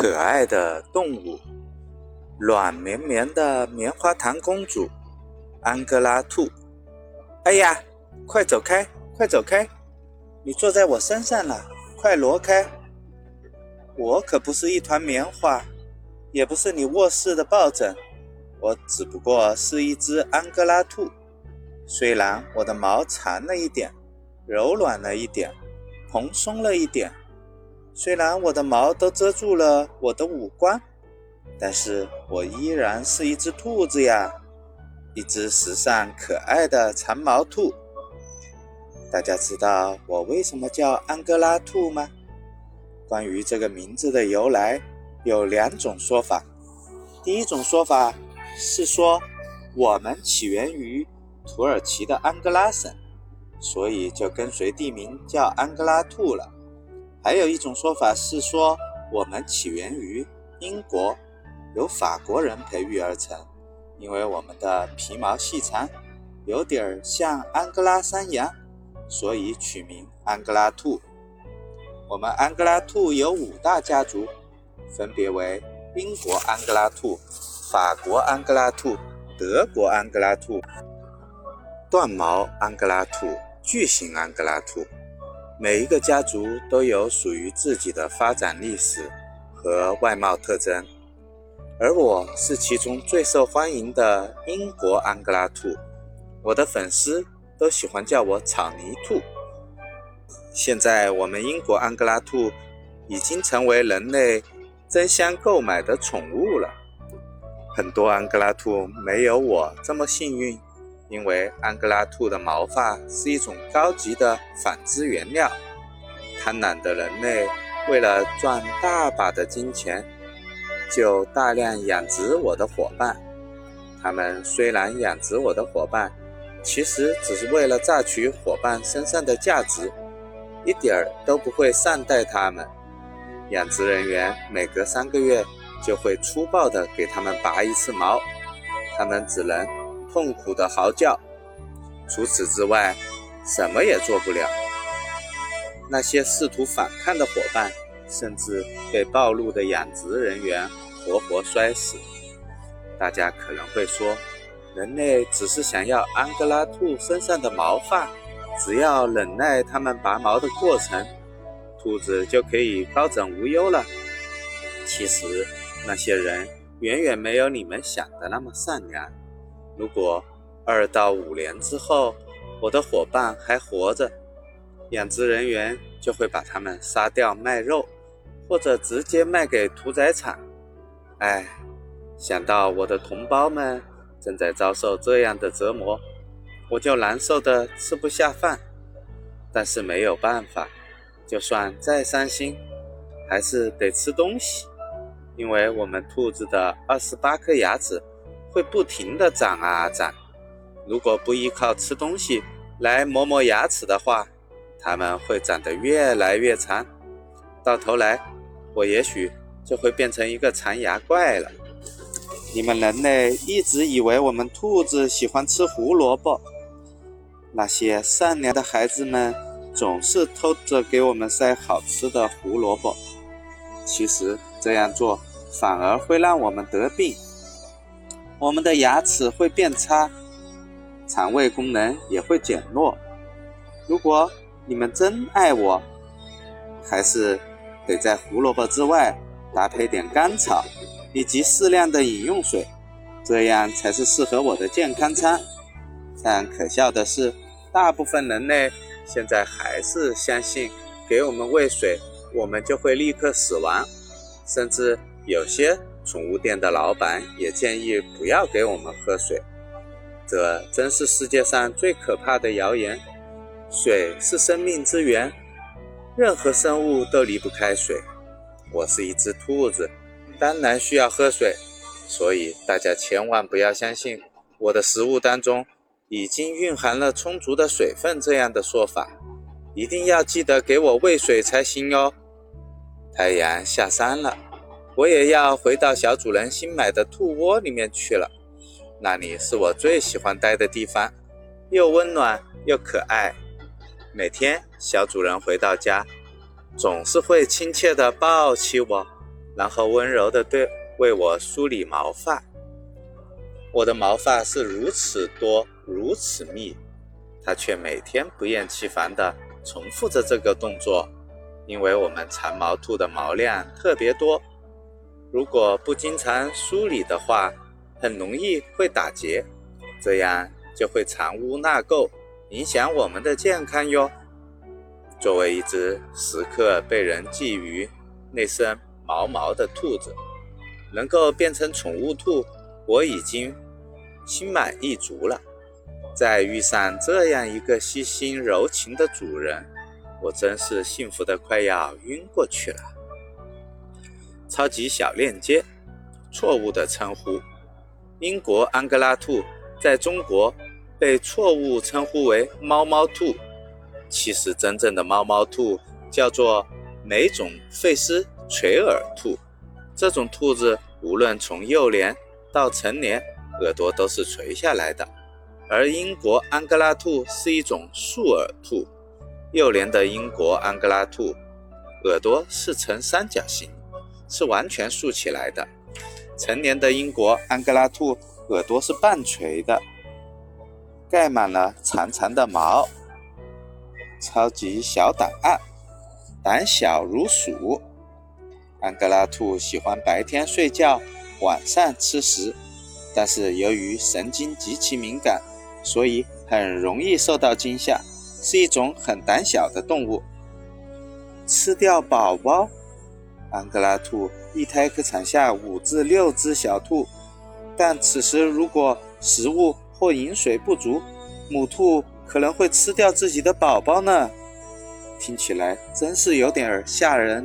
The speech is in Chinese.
可爱的动物，软绵绵的棉花糖公主，安哥拉兔。哎呀，快走开，快走开！你坐在我身上了，快挪开！我可不是一团棉花，也不是你卧室的抱枕，我只不过是一只安哥拉兔。虽然我的毛长了一点，柔软了一点，蓬松了一点。虽然我的毛都遮住了我的五官，但是我依然是一只兔子呀，一只时尚可爱的长毛兔。大家知道我为什么叫安哥拉兔吗？关于这个名字的由来，有两种说法。第一种说法是说我们起源于土耳其的安哥拉省，所以就跟随地名叫安哥拉兔了。还有一种说法是说，我们起源于英国，由法国人培育而成，因为我们的皮毛细长，有点儿像安哥拉山羊，所以取名安哥拉兔。我们安哥拉兔有五大家族，分别为英国安哥拉兔、法国安哥拉兔、德国安哥拉兔、断毛安哥拉兔、巨型安哥拉兔。每一个家族都有属于自己的发展历史和外貌特征，而我是其中最受欢迎的英国安哥拉兔。我的粉丝都喜欢叫我草泥兔。现在，我们英国安哥拉兔已经成为人类争相购买的宠物了。很多安哥拉兔没有我这么幸运。因为安哥拉兔的毛发是一种高级的纺织原料，贪婪的人类为了赚大把的金钱，就大量养殖我的伙伴。他们虽然养殖我的伙伴，其实只是为了榨取伙伴身上的价值，一点儿都不会善待他们。养殖人员每隔三个月就会粗暴地给他们拔一次毛，他们只能。痛苦的嚎叫，除此之外，什么也做不了。那些试图反抗的伙伴，甚至被暴露的养殖人员活活摔死。大家可能会说，人类只是想要安哥拉兔身上的毛发，只要忍耐它们拔毛的过程，兔子就可以高枕无忧了。其实，那些人远远没有你们想的那么善良。如果二到五年之后，我的伙伴还活着，养殖人员就会把他们杀掉卖肉，或者直接卖给屠宰场。唉，想到我的同胞们正在遭受这样的折磨，我就难受的吃不下饭。但是没有办法，就算再伤心，还是得吃东西，因为我们兔子的二十八颗牙齿。会不停地长啊长，如果不依靠吃东西来磨磨牙齿的话，它们会长得越来越长，到头来，我也许就会变成一个长牙怪了。你们人类一直以为我们兔子喜欢吃胡萝卜，那些善良的孩子们总是偷着给我们塞好吃的胡萝卜，其实这样做反而会让我们得病。我们的牙齿会变差，肠胃功能也会减弱。如果你们真爱我，还是得在胡萝卜之外搭配点甘草，以及适量的饮用水，这样才是适合我的健康餐。但可笑的是，大部分人类现在还是相信给我们喂水，我们就会立刻死亡，甚至有些。宠物店的老板也建议不要给我们喝水，这真是世界上最可怕的谣言。水是生命之源，任何生物都离不开水。我是一只兔子，当然需要喝水，所以大家千万不要相信我的食物当中已经蕴含了充足的水分这样的说法，一定要记得给我喂水才行哦。太阳下山了。我也要回到小主人新买的兔窝里面去了，那里是我最喜欢待的地方，又温暖又可爱。每天小主人回到家，总是会亲切地抱起我，然后温柔地对为我梳理毛发。我的毛发是如此多，如此密，它却每天不厌其烦地重复着这个动作，因为我们长毛兔的毛量特别多，如果不经常梳理的话，很容易会打结，这样就会藏污纳垢，影响我们的健康哟。作为一只时刻被人觊觎、那身毛毛的兔子，能够变成宠物兔，我已经心满意足了。再遇上这样一个细心柔情的主人，我真是幸福的快要晕过去了。超级小链接，错误的称呼。英国安哥拉兔在中国被错误称呼为猫猫兔。其实，真正的猫猫兔叫做美种费斯垂耳兔。这种兔子无论从幼年到成年，耳朵都是垂下来的。而英国安哥拉兔是一种竖耳兔。幼年的英国安哥拉兔耳朵是呈三角形，是完全竖起来的。成年的英国安哥拉兔耳朵是半垂的，盖满了长长的毛。超级小档案：胆小如鼠。安哥拉兔喜欢白天睡觉，晚上吃食，但是由于神经极其敏感，所以很容易受到惊吓，是一种很胆小的动物。吃掉宝宝，安哥拉兔一胎可产下五至六只小兔，但此时如果食物或饮水不足，母兔。可能会吃掉自己的宝宝呢，听起来真是有点儿吓人。